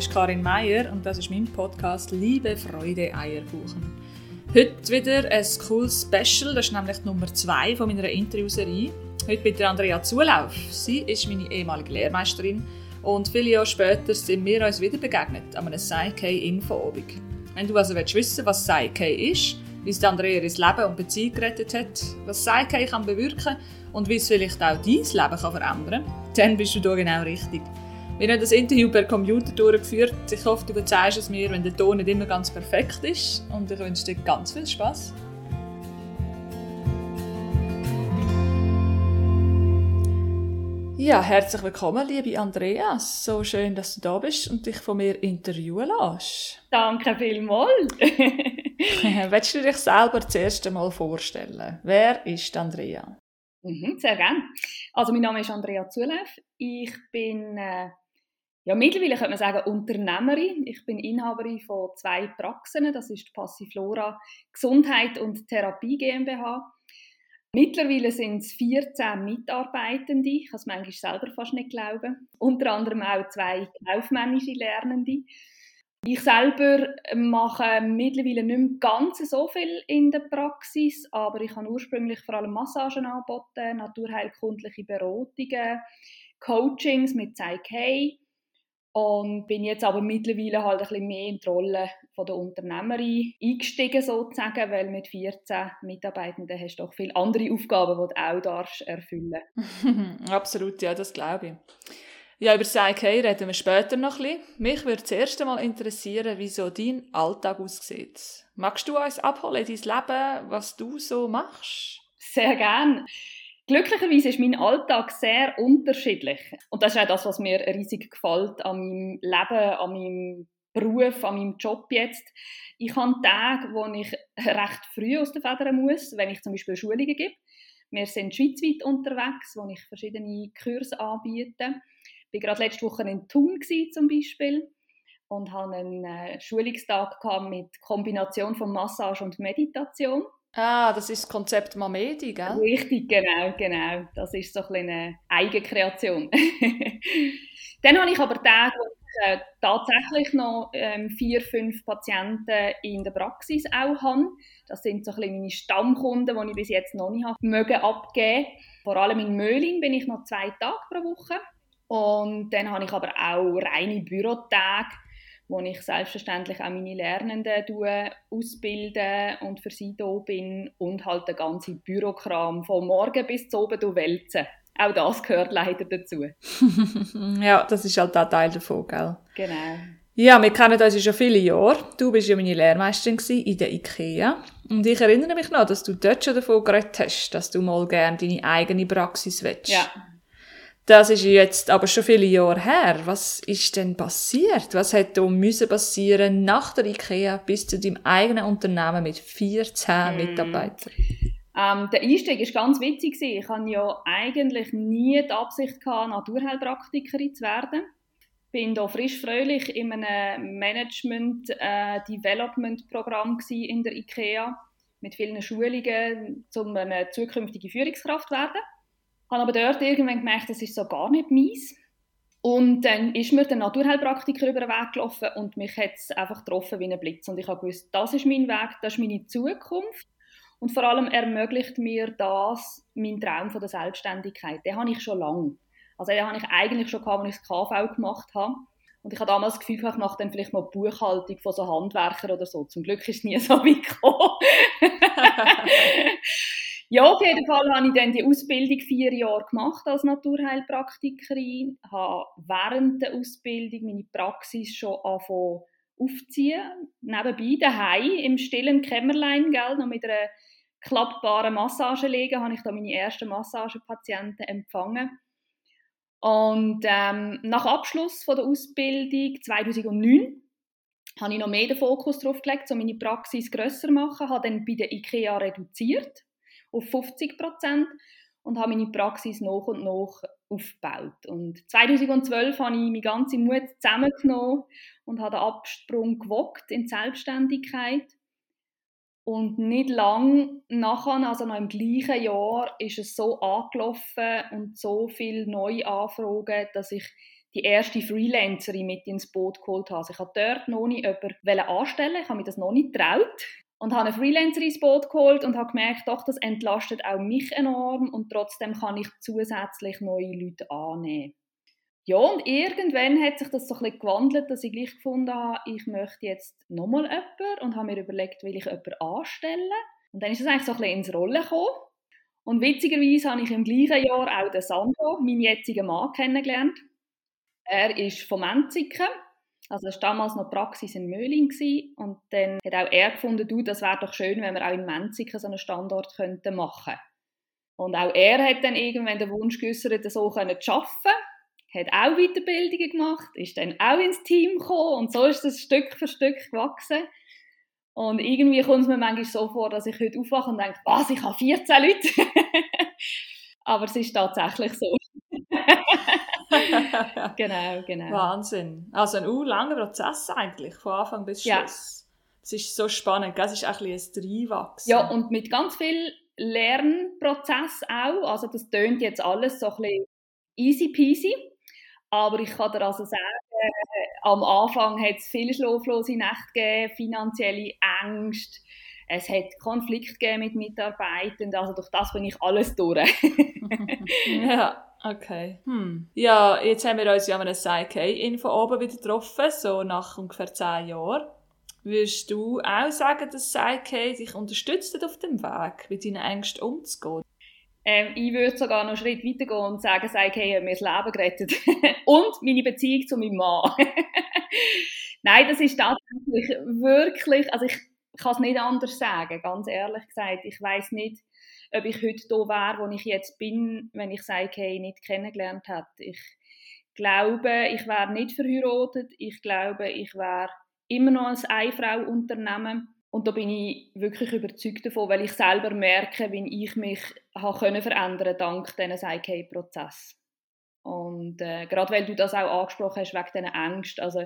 ist Karin Meier und das ist mein Podcast Liebe, Freude, Eierkuchen. Heute wieder ein cooles Special, das ist nämlich Nummer 2 von meiner Interviewserie. Heute mit Andrea Zulauf. Sie ist meine ehemalige Lehrmeisterin und viele Jahre später sind wir uns wieder begegnet an einem Psyche-Info-Obig. Wenn du also willst wissen was Psyche ist, wie es Andrea ihr Leben und Beziehung gerettet hat, was Psyche kann bewirken und wie es vielleicht auch dein Leben kann verändern kann, dann bist du hier genau richtig. Wir haben das Interview per Computer durchgeführt. Ich hoffe, du verzeihst es mir, wenn der Ton nicht immer ganz perfekt ist. Und ich wünsche dir ganz viel Spaß. Ja, herzlich willkommen, liebe Andrea. So schön, dass du da bist und dich von mir interviewen lässt. Danke vielmals. Willst du dich selber zuerst einmal vorstellen? Wer ist Andrea? Mhm, sehr gerne. Also mein Name ist Andrea Zulev. Ich bin äh, ja, mittlerweile könnte man sagen Unternehmerin. Ich bin Inhaberin von zwei Praxen. Das ist die Passiflora Gesundheit und Therapie GmbH. Mittlerweile sind es 14 Mitarbeitende. Ich kann es manchmal selber fast nicht glauben. Unter anderem auch zwei kaufmännische Lernende. Ich selber mache mittlerweile nicht mehr ganz so viel in der Praxis, aber ich habe ursprünglich vor allem Massagen angeboten, naturheilkundliche Beratungen, Coachings mit Psyche und bin jetzt aber mittlerweile halt ein bisschen mehr in die Rolle von der Unternehmerin eingestiegen sozusagen, weil mit 14 Mitarbeitenden hast du auch viele andere Aufgaben, die du auch darfst erfüllen Absolut, ja, das glaube ich. Ja, über Psyche reden wir später noch ein bisschen. Mich würde zuerst einmal interessieren, wie so dein Alltag aussieht. Magst du uns abholen in dein Leben, was du so machst? Sehr gerne. Glücklicherweise ist mein Alltag sehr unterschiedlich. Und das ist auch das, was mir riesig gefällt an meinem Leben, an meinem Beruf, an meinem Job jetzt. Ich habe Tage, wo ich recht früh aus der Federn muss, wenn ich zum Beispiel Schulungen gebe. Wir sind schweizweit unterwegs, wo ich verschiedene Kurse anbiete. Ich war gerade letzte Woche in Thun zum Beispiel und hatte einen äh, Schulungstag mit Kombination von Massage und Meditation. Ah, das ist das Konzept Mamedi, gell? Richtig, genau, genau. Das ist so ein eine Eigenkreation. Dann habe ich aber Tage, wo ich äh, tatsächlich noch ähm, vier, fünf Patienten in der Praxis auch habe. Das sind so ein meine Stammkunden, die ich bis jetzt noch nicht habe mögen abgeben. Vor allem in Möhlin bin ich noch zwei Tage pro Woche. Und dann habe ich aber auch reine Bürotage wo ich selbstverständlich auch meine Lernenden ausbilde und für sie da bin und halt der ganze Bürokram von morgen bis zu oben wälzen. Auch das gehört leider dazu. ja, das ist halt ein Teil davon, gell? Genau. Ja, wir kennen uns schon viele Jahre. Du bist ja meine Lehrmeisterin in der IKEA. Und ich erinnere mich noch, dass du dort schon davon geredet hast, dass du mal gerne deine eigene Praxis willst. Ja, das ist jetzt aber schon viele Jahre her. Was ist denn passiert? Was hätte müssen passieren nach der IKEA bis zu deinem eigenen Unternehmen mit 14 mm. Mitarbeitern? Ähm, der Einstieg war ganz witzig. Ich hatte ja eigentlich nie die Absicht, gehabt, Naturheilpraktikerin zu werden. Ich bin da frisch fröhlich in einem Management-Development-Programm äh, in der IKEA mit vielen Schulungen, um eine zukünftige Führungskraft zu werden habe aber dort irgendwann gemerkt, das ist so gar nicht meins. Und dann ist mir der Naturheilpraktiker über den Weg gelaufen und mich hat es einfach getroffen wie ein Blitz. Und ich habe gewusst, das ist mein Weg, das ist meine Zukunft. Und vor allem ermöglicht mir das mein Traum von der Selbstständigkeit. Den habe ich schon lange. Also den habe ich eigentlich schon gehabt, als ich das KV gemacht habe. Und ich habe damals das Gefühl, ich mache dann vielleicht mal Buchhaltung von so Handwerkern oder so. Zum Glück ist es nie so weit gekommen. Ja, auf jeden Fall habe ich dann die Ausbildung vier Jahre gemacht als Naturheilpraktikerin, habe während der Ausbildung meine Praxis schon angefangen aufziehen. Nebenbei daheim im stillen Kämmerlein, gell, noch mit einer klappbaren Massage liegen, habe ich da meine ersten Massagepatienten empfangen. Und ähm, nach Abschluss von der Ausbildung 2009 habe ich noch mehr den Fokus darauf gelegt, um meine Praxis grösser zu machen, habe dann bei der IKEA reduziert auf 50 Prozent und habe meine Praxis nach und nach aufgebaut. Und 2012 habe ich meinen ganzen Mut zusammengenommen und habe den Absprung gewagt in die Selbstständigkeit. Und nicht lang nachher, also noch im gleichen Jahr, ist es so angelaufen und so viele neue Anfragen, dass ich die erste Freelancerin mit ins Boot geholt habe. Also ich habe dort noch nicht jemanden anstellen, ich habe mir das noch nicht getraut und habe eine Freelancerin ins Boot geholt und habe gemerkt, doch, das entlastet auch mich enorm und trotzdem kann ich zusätzlich neue Leute annehmen. Ja, und irgendwann hat sich das so ein bisschen gewandelt, dass ich gleich gefunden habe, ich möchte jetzt nochmal jemanden und habe mir überlegt, will ich jemanden anstellen. Und dann ist es eigentlich so ein bisschen ins Rollen gekommen. Und witzigerweise habe ich im gleichen Jahr auch den Sandro, meinen jetzigen Mann, kennengelernt. Er ist vom Enziken, also es war damals noch Praxis in Möhling und dann hat auch er gefunden, du, das wäre doch schön, wenn wir auch in Menziken so einen Standort könnten machen. Und auch er hat dann irgendwann den Wunsch geäußert, so zu arbeiten hat auch Weiterbildungen gemacht, ist dann auch ins Team gekommen und so ist das Stück für Stück gewachsen. Und irgendwie kommt es mir manchmal so vor, dass ich heute aufwache und denke, was, ich habe 14 Leute. Aber es ist tatsächlich so. genau, genau. Wahnsinn. Also ein langer Prozess eigentlich, von Anfang bis Schluss. Ja. Es ist so spannend, es ist ein bisschen ein Reinwachsen. Ja, und mit ganz viel Lernprozess auch. Also das tönt jetzt alles so ein bisschen easy peasy. Aber ich kann dir also sagen, am Anfang hat es viele schlaflose Nächte gegeben, finanzielle Ängste, es hat Konflikte gegeben mit Mitarbeitern, also durch das bin ich alles durch. ja, okay. Hm. Ja, jetzt haben wir uns ja an einem Psyche-Info oben wieder getroffen, so nach ungefähr zehn Jahren. Würdest du auch sagen, dass Psyche dich unterstützt auf dem Weg, mit deinen Ängsten umzugehen? Ähm, ich würde sogar noch einen Schritt weiter gehen und sagen, hey, hat mir das Leben gerettet. und meine Beziehung zu meinem Mann. Nein, das ist tatsächlich wirklich, also ich kann es nicht anders sagen, ganz ehrlich gesagt. Ich weiß nicht, ob ich heute da wäre, wo ich jetzt bin, wenn ich sage, hey, nicht kennengelernt hätte. Ich glaube, ich wäre nicht verheiratet. Ich glaube, ich wäre immer noch als Einfrau-Unternehmen und da bin ich wirklich überzeugt davon, weil ich selber merke, wie ich mich habe können verändern dank diesem IK-Prozess. Und äh, gerade weil du das auch angesprochen hast, wegen diesen Ängsten, also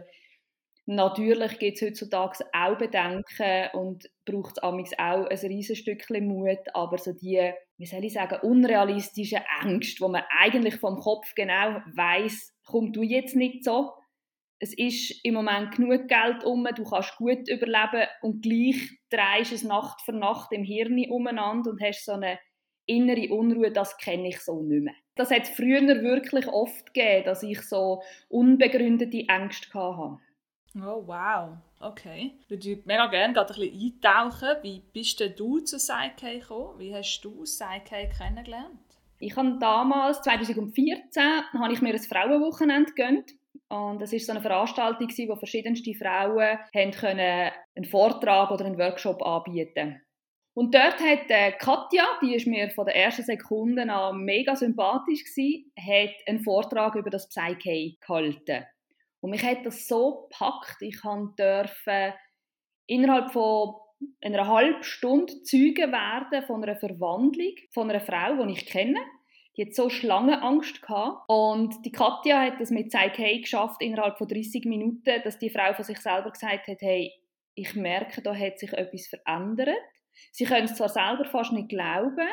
natürlich gibt es heutzutage auch Bedenken und braucht es auch ein riesiges Stückchen Mut, aber so die, wie soll ich sagen, unrealistischen Ängste, wo man eigentlich vom Kopf genau weiß, komm du jetzt nicht so, es ist im Moment genug Geld um, du kannst gut überleben und gleich drehst es Nacht für Nacht im Hirn umeinander und hast so eine innere Unruhe, das kenne ich so nicht mehr. Das hat es früher wirklich oft gegeben, dass ich so unbegründete Ängste hatte. Oh, wow. Okay. Ich würde mega gerne gerade ein bisschen eintauchen. Wie bist denn du zu Psyche gekommen? Wie hast du Psyche kennengelernt? Ich habe damals, 2014, habe ich mir ein Frauenwochenende gegönnt und es ist so eine Veranstaltung, wo verschiedenste Frauen haben können einen Vortrag oder einen Workshop anbieten und dort hat äh, Katja, die ist mir von der ersten Sekunde an mega sympathisch gewesen, hat einen Vortrag über das Psyche gehalten. Und mich hat das so gepackt, ich durfte innerhalb von einer halben Stunde Zeuge werden von einer Verwandlung von einer Frau, die ich kenne. Die hat so Schlangenangst gehabt. Und die Katja hat das mit Zeig Hey geschafft innerhalb von 30 Minuten, dass die Frau von sich selber gesagt hat, hey, ich merke, da hat sich etwas verändert. Sie können es zwar selber fast nicht glauben,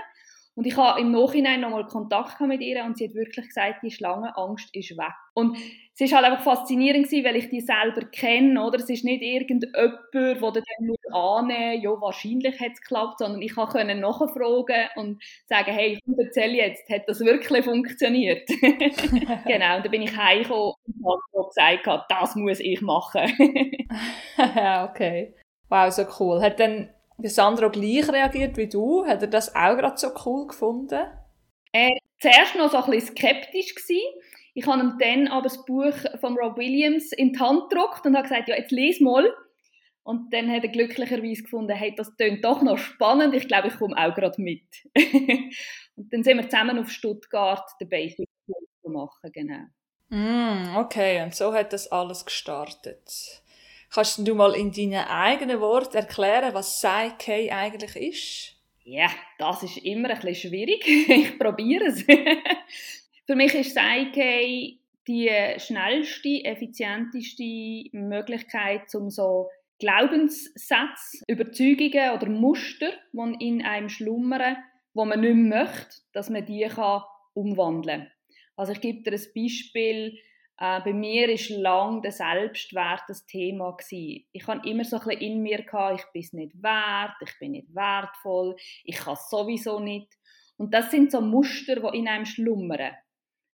und ich habe im Nachhinein nochmal Kontakt mit ihr und sie hat wirklich gesagt, die Schlangenangst ist weg. Und es war halt einfach faszinierend gewesen, weil ich die selber kenne, oder? Es ist nicht irgendjemand, der dann nur annehmen ja, wahrscheinlich hat es geklappt, sondern ich konnte nachfragen und sagen, hey, ich erzähle jetzt, hat das wirklich funktioniert? genau, und dann bin ich heimgekommen und habe gesagt, das muss ich machen. okay. Wow, so cool. Hat dann der Sandro gleich reagiert wie du? Hat er das auch gerade so cool gefunden? Er war zuerst noch so ein bisschen skeptisch. Gewesen. Ich habe ihm dann aber das Buch von Rob Williams in die Hand gedruckt und habe gesagt, ja, jetzt lies mal. Und dann hat er glücklicherweise gefunden, hey, das klingt doch noch spannend, ich glaube, ich komme auch gerade mit. und dann sind wir zusammen auf Stuttgart den Basic machen, genau. Mm, okay, und so hat das alles gestartet. Kannst du mal in deinen eigenen Worten erklären, was Psyche eigentlich ist? Ja, das ist immer ein bisschen schwierig. ich probiere es. Für mich ist Psyche die schnellste, effizienteste Möglichkeit, um so Glaubenssätze, Überzeugungen oder Muster, die in einem schlummern, wo man nicht möchte, dass man die kann umwandeln kann. Also ich gebe dir ein Beispiel Äh, bei mir ist lang der Selbstwert das Thema gewesen. Ich habe immer so ein bisschen in mir gehabt, ich bin es nicht wert, ich bin nicht wertvoll, ich kann es sowieso nicht. Und das sind so Muster, die in einem schlummern,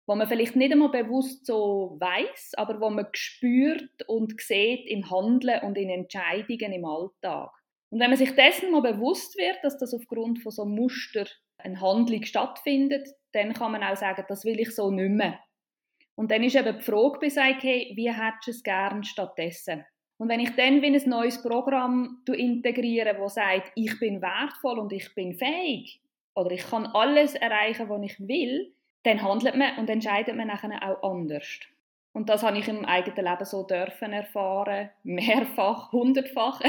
wo man vielleicht nicht einmal bewusst so weiß, aber wo man spürt und sieht im Handeln und in Entscheidungen im Alltag. Und wenn man sich dessen mal bewusst wird, dass das aufgrund von so Muster eine Handlung stattfindet, dann kann man auch sagen, das will ich so nicht mehr. Und dann ist eben die Frage gesagt, hey, wie hättest du es gern stattdessen? Und wenn ich dann wie ein neues Programm integriere, das sagt, ich bin wertvoll und ich bin fähig oder ich kann alles erreichen, was ich will, dann handelt man und entscheidet man nachher auch anders. Und das habe ich im eigenen Leben so dürfen erfahren, mehrfach, hundertfach.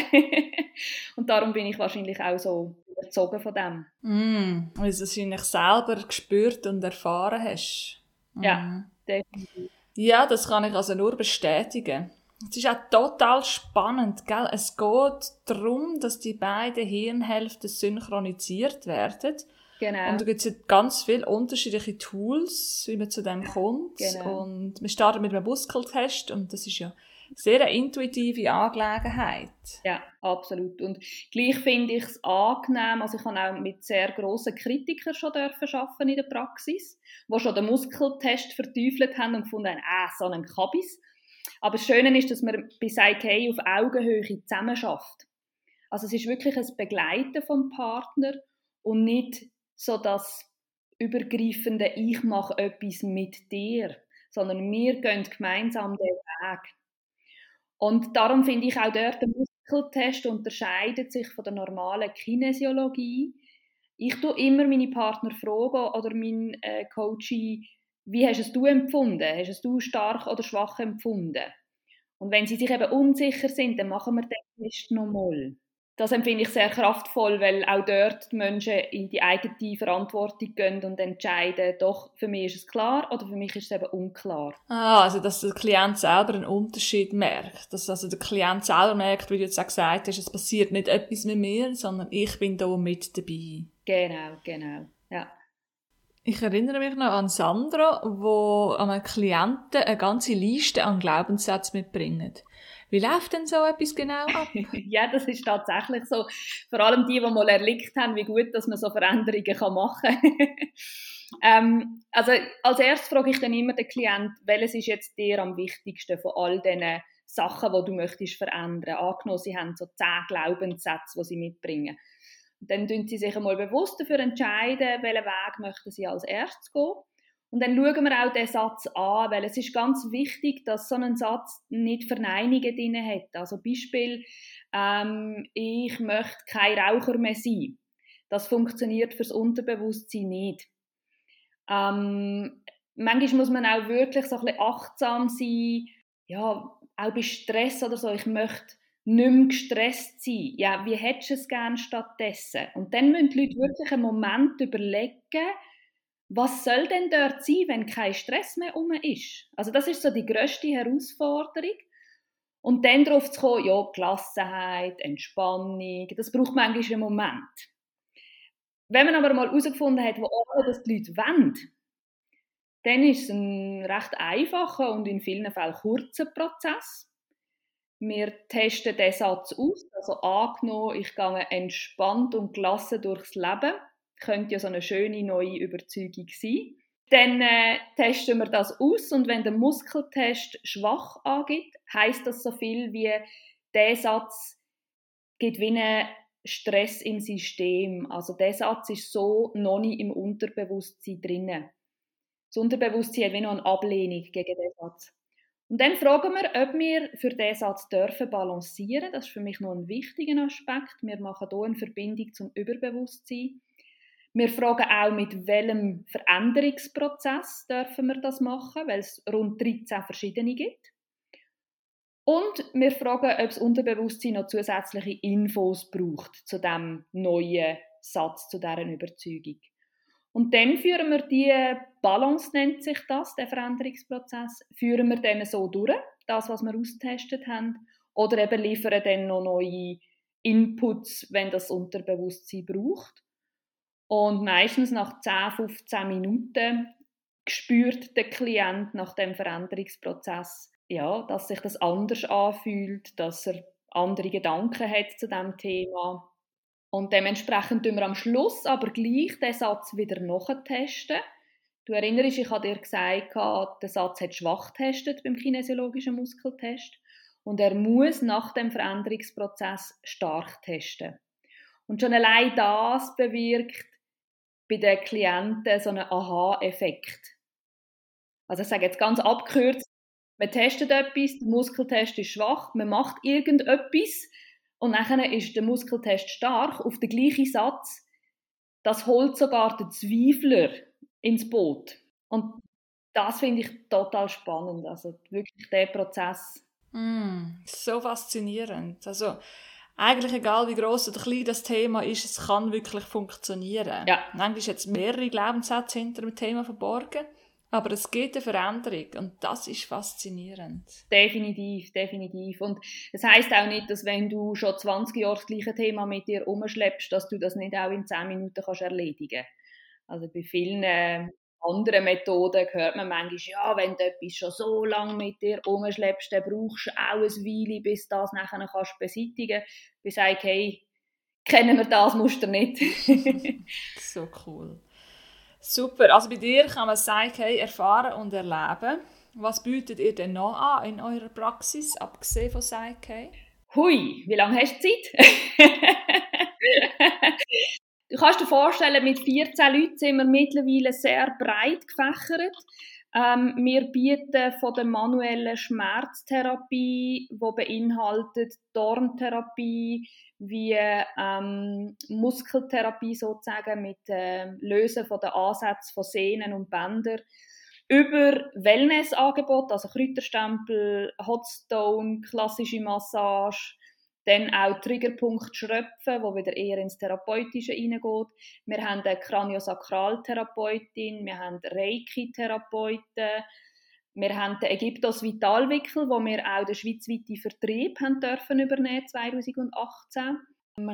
und darum bin ich wahrscheinlich auch so überzogen von dem. Mm, weil du es wahrscheinlich selber gespürt und erfahren hast. Mm. Ja, definitiv. Ja, das kann ich also nur bestätigen. Es ist auch total spannend, gell? Es geht darum, dass die beiden Hirnhälften synchronisiert werden. Genau. Und da gibt es ganz viele unterschiedliche Tools, wie man zu dem kommt. Genau. Und wir starten mit einem Muskeltest und das ist ja sehr eine intuitive Angelegenheit. Ja, absolut. Und gleich finde ich es angenehm, also ich habe auch mit sehr grossen Kritikern schon arbeiten in der Praxis, die schon den Muskeltest verteufelt haben und gefunden haben, ah, so ein Kabis. Aber das Schöne ist, dass man bei IK auf Augenhöhe zusammen schafft. Also es ist wirklich ein Begleiten vom Partner und nicht so das übergreifende Ich mache etwas mit dir, sondern wir gehen gemeinsam den Weg. Und darum finde ich auch dort der Muskeltest unterscheidet sich von der normalen Kinesiologie. Ich tue immer meine Partner fragen oder meinen äh, Coachie, wie hast es du empfunden? Hast es du stark oder schwach empfunden? Und wenn sie sich eben unsicher sind, dann machen wir den Test nochmal das empfinde ich sehr kraftvoll, weil auch dort die Menschen in die eigene Verantwortung gehen und entscheiden, doch, für mich ist es klar oder für mich ist es eben unklar. Ah, also dass der Klient selber einen Unterschied merkt. Dass also der Klient selber merkt, wie du jetzt auch gesagt hast, es passiert nicht etwas mit mir, sondern ich bin da mit dabei. Genau, genau, ja. Ich erinnere mich noch an Sandra, wo einem Klienten eine ganze Liste an Glaubenssätzen mitbringt. Wie läuft denn so etwas genau ab? ja, das ist tatsächlich so. Vor allem die, die mal erlebt haben, wie gut, dass man so Veränderungen machen kann. ähm, also als erstes frage ich dann immer den Klient, welches ist jetzt dir am wichtigsten von all diesen Sachen, die du möchtest verändern. Angenommen, sie haben so zehn Glaubenssätze, die sie mitbringen. Dann entscheiden sie sich einmal bewusst dafür entscheiden, welchen Weg möchten sie als erstes gehen. Und dann schauen wir auch den Satz an, weil es ist ganz wichtig, dass so ein Satz nicht Verneinungen drin hat. Also Beispiel, ähm, ich möchte kein Raucher mehr sein. Das funktioniert fürs Unterbewusstsein nicht. Ähm, manchmal muss man auch wirklich so ein bisschen achtsam sein, ja, auch bei Stress oder so. Ich möchte nicht mehr gestresst sein. Ja, wie hättest du es gerne stattdessen? Und dann müssen die Leute wirklich einen Moment überlegen, was soll denn dort sein, wenn kein Stress mehr um ist? Also das ist so die größte Herausforderung. Und dann darauf zu kommen, ja, Gelassenheit, Entspannung, das braucht manchmal einen Moment. Wenn man aber mal herausgefunden hat, wo das die Leute wollen, dann ist es ein recht einfacher und in vielen Fällen kurzer Prozess. Wir testen den Satz aus, also angenommen, ich gehe entspannt und gelassen durchs Leben könnte ja so eine schöne neue Überzeugung sein. Dann äh, testen wir das aus und wenn der Muskeltest schwach angibt, heißt das so viel wie der Satz gibt wie einen Stress im System. Also der Satz ist so noch nicht im Unterbewusstsein drinnen. Das Unterbewusstsein hat wie noch eine Ablehnung gegen den Satz. Und dann fragen wir, ob wir für diesen Satz dürfen balancieren. Das ist für mich noch ein wichtiger Aspekt. Wir machen hier eine Verbindung zum Überbewusstsein. Wir fragen auch, mit welchem Veränderungsprozess dürfen wir das machen, weil es rund 13 verschiedene gibt. Und wir fragen, ob das Unterbewusstsein noch zusätzliche Infos braucht zu dem neuen Satz, zu deren Überzeugung. Und dann führen wir die Balance, nennt sich das, der Veränderungsprozess, führen wir dann so durch, das, was wir austestet haben, oder eben liefern dann noch neue Inputs, wenn das Unterbewusstsein braucht. Und meistens nach 10, 15 Minuten spürt der Klient nach dem Veränderungsprozess, ja, dass sich das anders anfühlt, dass er andere Gedanken hat zu dem Thema. Und dementsprechend tun wir am Schluss aber gleich den Satz wieder nachtesten. Du erinnerst, ich habe dir gesagt, der Satz hat schwach getestet beim kinesiologischen Muskeltest und er muss nach dem Veränderungsprozess stark testen. Und schon allein das bewirkt bei den Klienten so einen Aha-Effekt. Also ich sage jetzt ganz abgekürzt, man testet etwas, der Muskeltest ist schwach, man macht irgendetwas und dann ist der Muskeltest stark auf den gleichen Satz. Das holt sogar den Zweifler ins Boot. Und das finde ich total spannend. Also wirklich der Prozess. Mm, so faszinierend. Also eigentlich egal wie groß oder klein das Thema ist, es kann wirklich funktionieren. Ja. Manchmal ist jetzt mehrere Glaubenssätze hinter dem Thema verborgen. Aber es geht eine Veränderung und das ist faszinierend. Definitiv, definitiv. Und es heißt auch nicht, dass wenn du schon 20 Jahre das gleiche Thema mit dir umschleppst, dass du das nicht auch in 10 Minuten kannst erledigen Also bei vielen äh, anderen Methoden hört man manchmal, ja, wenn du etwas schon so lange mit dir umschleppst, dann brauchst du auch eine Weile, bis du das nachher kannst beseitigen kannst. Bis ich hey, kennen wir das Muster nicht. so cool. Super, also bei dir kann man Psyche erfahren und erleben. Was bietet ihr denn noch an in eurer Praxis, abgesehen von Psyche? Hui, wie lange hast du Zeit? du kannst dir vorstellen, mit 14 Leuten sind wir mittlerweile sehr breit gefächert. Ähm, wir bieten von der manuellen Schmerztherapie, die beinhaltet Dorntherapie, wie ähm, Muskeltherapie sozusagen mit äh, Lösen von den Ansätzen von Sehnen und Bändern, über Wellnessangebote, also Kräuterstempel, Hotstone, klassische Massage, dann auch Triggerpunkt Schröpfen, wo wieder eher ins Therapeutische hineingeht. Wir haben eine Kraniosakraltherapeutin, wir haben Reiki-Therapeuten, wir haben den Ägyptos Vitalwickel, wo wir auch den schweizweiten Vertrieb haben dürfen übernehmen 2018.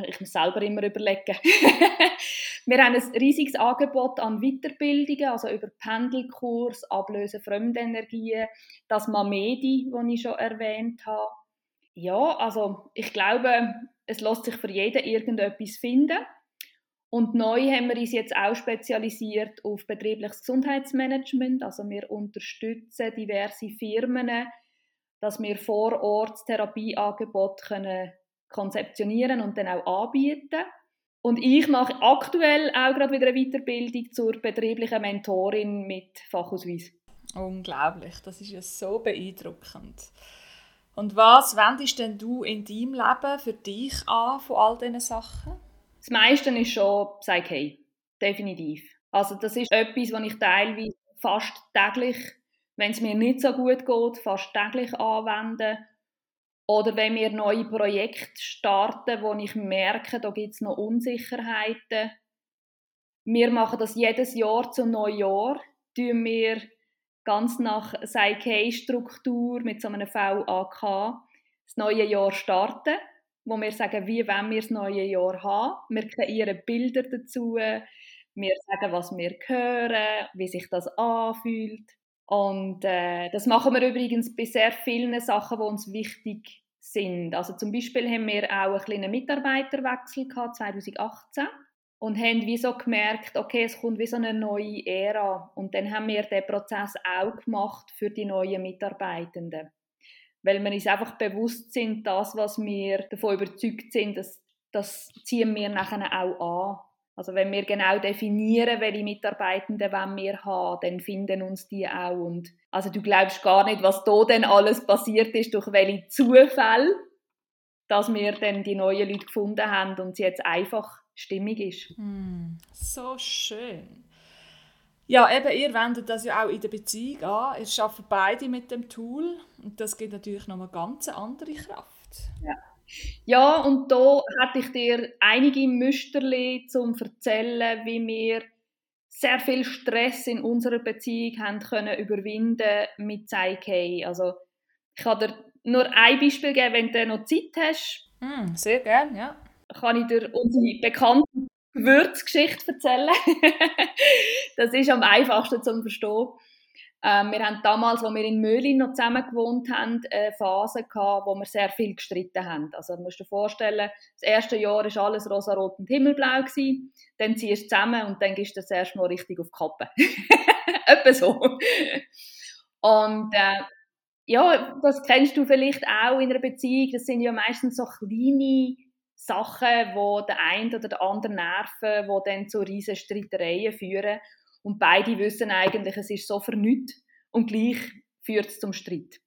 Ich muss selber immer überlegen. wir haben ein riesiges Angebot an Weiterbildungen, also über Pendelkurs, Ablösen Fremdenergien, das Mamedi, das ich schon erwähnt habe. Ja, also ich glaube, es lässt sich für jeden irgendetwas finden. Und neu haben wir uns jetzt auch spezialisiert auf betriebliches Gesundheitsmanagement. Also wir unterstützen diverse Firmen, dass wir vor Ort Therapieangebot können konzeptionieren und dann auch anbieten. Und ich mache aktuell auch gerade wieder eine Weiterbildung zur betrieblichen Mentorin mit Fachausweis. Unglaublich, das ist ja so beeindruckend. Und was wendest denn du in deinem Leben für dich an von all diesen Sachen? Das meiste ist schon Psyche, definitiv. Also das ist etwas, was ich teilweise fast täglich, wenn es mir nicht so gut geht, fast täglich anwende. Oder wenn wir neue Projekte starten, wo ich merke, da gibt es noch Unsicherheiten. Wir machen das jedes Jahr zum Neujahr. Tun wir ganz nach Psyche-Struktur mit so einem VAK das neue Jahr starten wo wir sagen, wie wollen wir das neue Jahr haben. Wir kreieren Bilder dazu, wir sagen, was wir hören, wie sich das anfühlt. Und äh, das machen wir übrigens bei sehr vielen Sachen, die uns wichtig sind. Also zum Beispiel haben wir auch einen kleinen Mitarbeiterwechsel gehabt, 2018 und haben wie so gemerkt, okay, es kommt wie so eine neue Ära. Und dann haben wir den Prozess auch gemacht für die neuen Mitarbeitenden weil wir uns einfach bewusst sind, das, was wir davon überzeugt sind, das, das ziehen wir nachher auch an. Also wenn wir genau definieren, welche Mitarbeitenden wir haben, dann finden uns die auch. Und also du glaubst gar nicht, was da denn alles passiert ist, durch welche Zufälle, dass wir dann die neuen Leute gefunden haben und sie jetzt einfach stimmig ist. Mm, so schön. Ja, eben, ihr wendet das ja auch in der Beziehung an. Ihr arbeitet beide mit dem Tool und das gibt natürlich noch eine ganz andere Kraft. Ja. Ja, und da hätte ich dir einige Müsterli zum erzählen, wie wir sehr viel Stress in unserer Beziehung haben können überwinden mit Psyche. Also ich kann dir nur ein Beispiel geben, wenn du noch Zeit hast. Mm, sehr gerne, ja. Kann ich dir unsere bekannte Gewürzgeschichte erzählen. das ist am einfachsten zu verstehen. Ähm, wir haben damals, als wir in Möhlin noch zusammen gewohnt haben, eine Phase gehabt, wo wir sehr viel gestritten haben. Also, du musst dir vorstellen, das erste Jahr war alles rosa-rot und himmelblau. Gewesen. Dann ziehst du zusammen und dann gehst du das erste Mal richtig auf die Kappe. Etwa so. Und äh, ja, das kennst du vielleicht auch in einer Beziehung. Das sind ja meistens so kleine Sachen, wo der eine oder der andere nerven, die dann zu riesen Streitereien führen. Und beide wissen eigentlich, es ist so vernünft und gleich führt es zum Streit.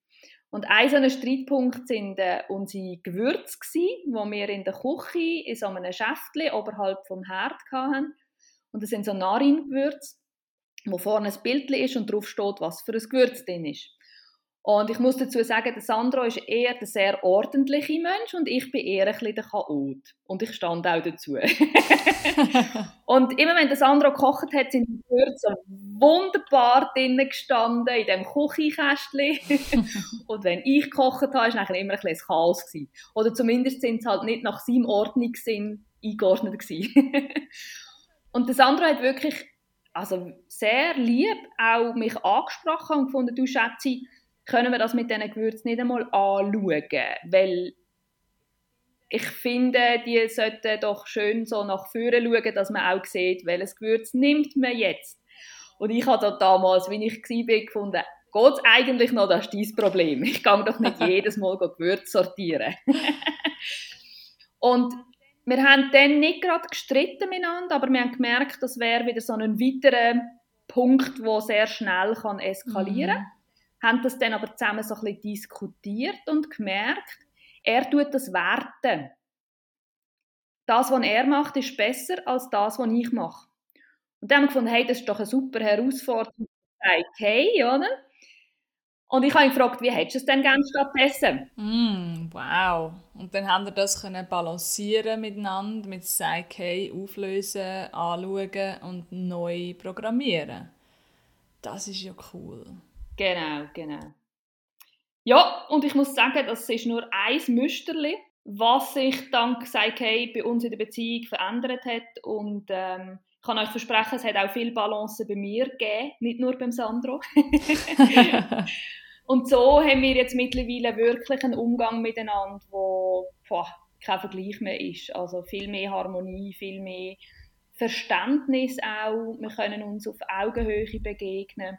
Und ein so ein Streitpunkt sind äh, unsere Gewürze die wir in der Küche in so einem Schäftchen oberhalb vom Herd hatten. Und das sind so Narin-Gewürze, wo vorne ein Bild ist und drauf steht, was für ein Gewürz drin ist. Und ich muss dazu sagen, der Sandro ist eher der sehr ordentliche Mensch und ich bin eher ein bisschen der Chaot. Und ich stand auch dazu. und immer wenn der Sandro gekocht hat, sind die Gewürze wunderbar drinnen gestanden, in diesem Küchenkästchen. und wenn ich gekocht habe, war es immer ein bisschen Chaos. Gewesen. Oder zumindest sind es halt nicht nach seinem Ordnungssinn eingeordnet gewesen. und der Sandro hat wirklich also sehr lieb auch mich angesprochen und gefunden, du Schätze, können wir das mit diesen Gewürzen nicht einmal anschauen, weil ich finde, die sollten doch schön so nach vorne schauen, dass man auch sieht, welches Gewürz nimmt man jetzt. Und ich habe da damals, wie ich war, gefunden, geht es eigentlich noch, das ist dein Problem. Ich kann doch nicht jedes Mal Gewürz sortieren. Und wir haben dann nicht gerade gestritten miteinander, aber wir haben gemerkt, das wäre wieder so ein weiterer Punkt, der sehr schnell kann eskalieren kann. Mm haben das dann aber zusammen so ein bisschen diskutiert und gemerkt, er tut das werten. Das, was er macht, ist besser als das, was ich mache. Und dann haben wir gefunden, hey, das ist doch eine super Herausforderung. Hey, oder? Und ich habe ihn gefragt, wie hättest du es denn gerne stattdessen? Mm, wow. Und dann haben wir das können balancieren miteinander, mit Say auflösen, anschauen und neu programmieren. Das ist ja cool. Genau, genau. Ja, und ich muss sagen, das ist nur ein Müsterli, was sich dank Seikei bei uns in der Beziehung verändert hat. Und ähm, ich kann euch versprechen, es hat auch viel Balance bei mir gegeben, nicht nur beim Sandro. und so haben wir jetzt mittlerweile wirklich einen Umgang miteinander, wo boah, kein Vergleich mehr ist. Also viel mehr Harmonie, viel mehr Verständnis auch. Wir können uns auf Augenhöhe begegnen.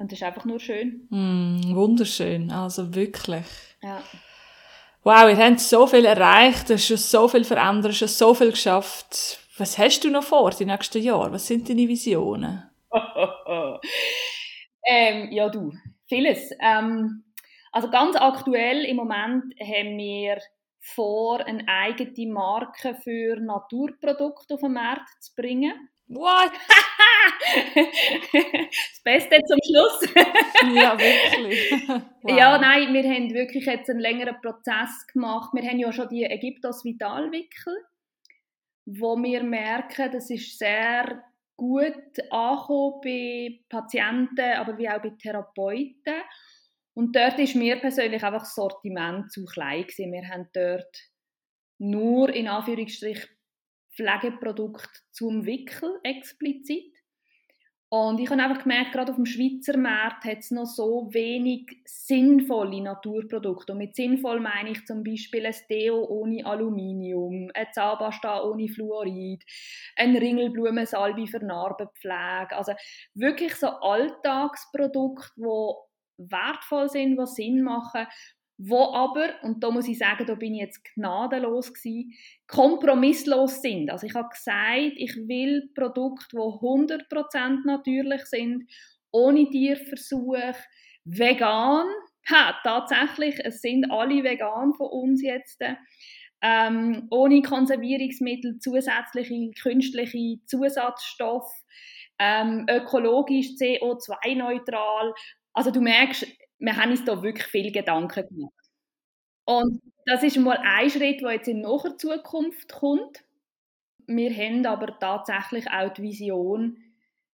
Und das ist einfach nur schön. Mm, wunderschön, also wirklich. Ja. Wow, ihr habt so viel erreicht, hast schon so viel verändert, schon so viel geschafft. Was hast du noch vor die nächsten Jahre? Was sind deine Visionen? ähm, ja, du, vieles. Ähm, also ganz aktuell im Moment haben wir vor, eine eigene Marke für Naturprodukte auf den Markt zu bringen. What? das Beste zum Schluss. ja, wirklich. Wow. Ja, nein, wir haben wirklich jetzt einen längeren Prozess gemacht. Wir haben ja schon die Ägyptos Vitalwickel, wo wir merken, das ist sehr gut angekommen bei Patienten, aber wie auch bei Therapeuten. Und dort ist mir persönlich einfach das Sortiment zu klein gewesen. Wir haben dort nur in Anführungsstrichen Pflegeprodukt zum Wickel explizit. Und ich habe einfach gemerkt, gerade auf dem Schweizer Markt hat es noch so wenig sinnvolle Naturprodukte. Und mit sinnvoll meine ich zum Beispiel ein Deo ohne Aluminium, ein Zahnpasta ohne Fluorid, ein Ringelblumensalbe für Narbenpflege. Also wirklich so Alltagsprodukte, die wertvoll sind, die Sinn machen, wo aber, und da muss ich sagen, da bin ich jetzt gnadenlos gewesen, kompromisslos sind. Also ich habe gesagt, ich will Produkte, die 100% natürlich sind, ohne Tierversuch, vegan. Ha, tatsächlich, es sind alle vegan von uns jetzt. Ähm, ohne Konservierungsmittel, zusätzliche künstliche Zusatzstoffe, ähm, ökologisch, CO2-neutral. Also du merkst, wir haben uns da wirklich viel Gedanken gemacht. Und das ist mal ein Schritt, der jetzt in naher Zukunft kommt. Wir haben aber tatsächlich auch die Vision,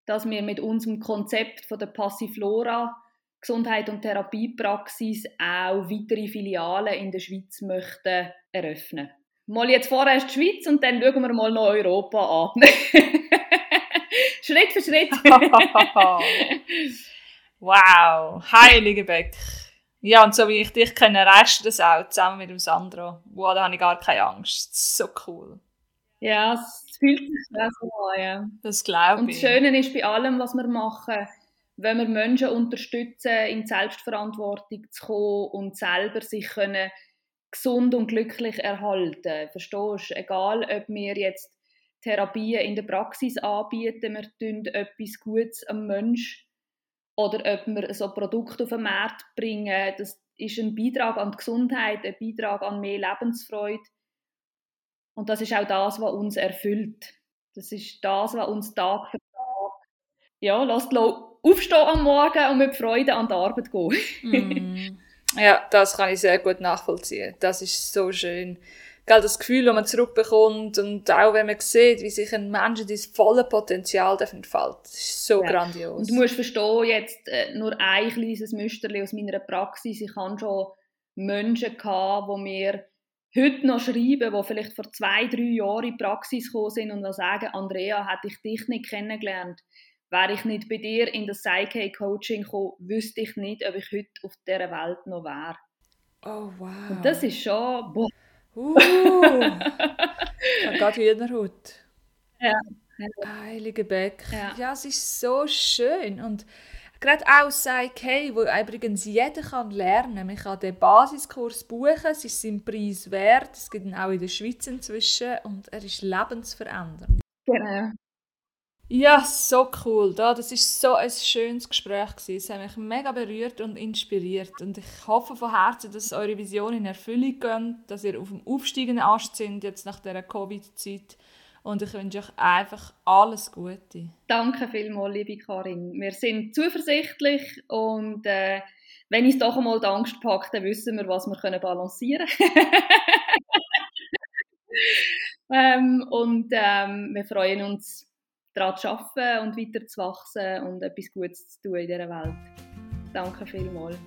dass wir mit unserem Konzept von der Passiflora Gesundheit und Therapiepraxis auch weitere Filialen in der Schweiz möchten eröffnen. Mal jetzt vorerst die Schweiz und dann schauen wir mal noch Europa an. Schritt für Schritt. Wow, heilige Beck. Ja, und so wie ich dich kenne, du das auch zusammen mit dem Sandro. Wow, da habe ich gar keine Angst. So cool. Ja, es fühlt sich so an, ja. Das glaube ich. Und das Schöne ist bei allem, was wir machen, wenn wir Menschen unterstützen, in die Selbstverantwortung zu kommen und selber sich können gesund und glücklich erhalten. Verstehst du? Egal, ob wir jetzt Therapien in der Praxis anbieten, wir tun etwas Gutes am Mensch oder ob wir so Produkte auf den Markt bringen, das ist ein Beitrag an die Gesundheit, ein Beitrag an mehr Lebensfreude. Und das ist auch das, was uns erfüllt. Das ist das, was uns Tag für Tag ja, lässt aufstehen am Morgen und mit Freude an die Arbeit gehen. mm. Ja, das kann ich sehr gut nachvollziehen. Das ist so schön. Gell, das Gefühl, das man zurückbekommt und auch wenn man sieht, wie sich ein Mensch das volle Potenzial entfaltet, das ist so ja. grandios. Und du musst verstehen, jetzt äh, nur ein kleines Müsterchen aus meiner Praxis. Ich habe schon Menschen gehabt, die mir heute noch schreiben, die vielleicht vor zwei, drei Jahren in die Praxis gekommen sind und sagen, Andrea, hätte ich dich nicht kennengelernt, wäre ich nicht bei dir in das Psyche-Coaching gekommen, wüsste ich nicht, ob ich heute auf dieser Welt noch wäre. Oh, wow. Und das ist schon... Boah. Uh, gerade Hühnerhaut. Ja. Heilige Beck. Ja. ja, es ist so schön. Und gerade auch Psyche, wo übrigens jeder kann lernen kann. Man kann den Basiskurs buchen, es ist seinen Preis wert. Es gibt ihn auch in der Schweiz inzwischen und er ist lebensverändernd. Genau. Ja, so cool. Da, das ist so ein schönes Gespräch. Es hat mich mega berührt und inspiriert. Und ich hoffe von Herzen, dass eure Vision in Erfüllung geht, dass ihr auf dem aufsteigenden Ast sind jetzt nach dieser Covid-Zeit. Und ich wünsche euch einfach alles Gute. Danke vielmals, liebe Karin. Wir sind zuversichtlich und äh, wenn uns doch einmal die Angst packt, dann wissen wir, was wir können balancieren können. ähm, und ähm, wir freuen uns daran zu arbeiten und weiter zu wachsen und etwas Gutes zu tun in dieser Welt. Danke vielmals.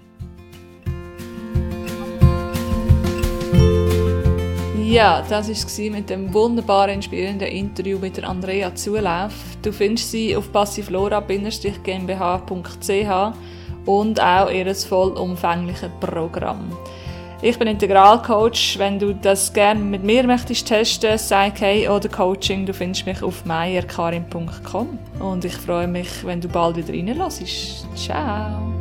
Ja, das war mit dem wunderbaren, inspirierenden Interview mit der Andrea Zulauf. Du findest sie auf passivlora-gmbh.ch und auch ihr vollumfängliches Programm. Ich bin Integralcoach. Wenn du das gerne mit mir möchtest testen, Psyche oder Coaching, du findest mich auf meierkarin.com. Und ich freue mich, wenn du bald wieder reinlässt. Ciao!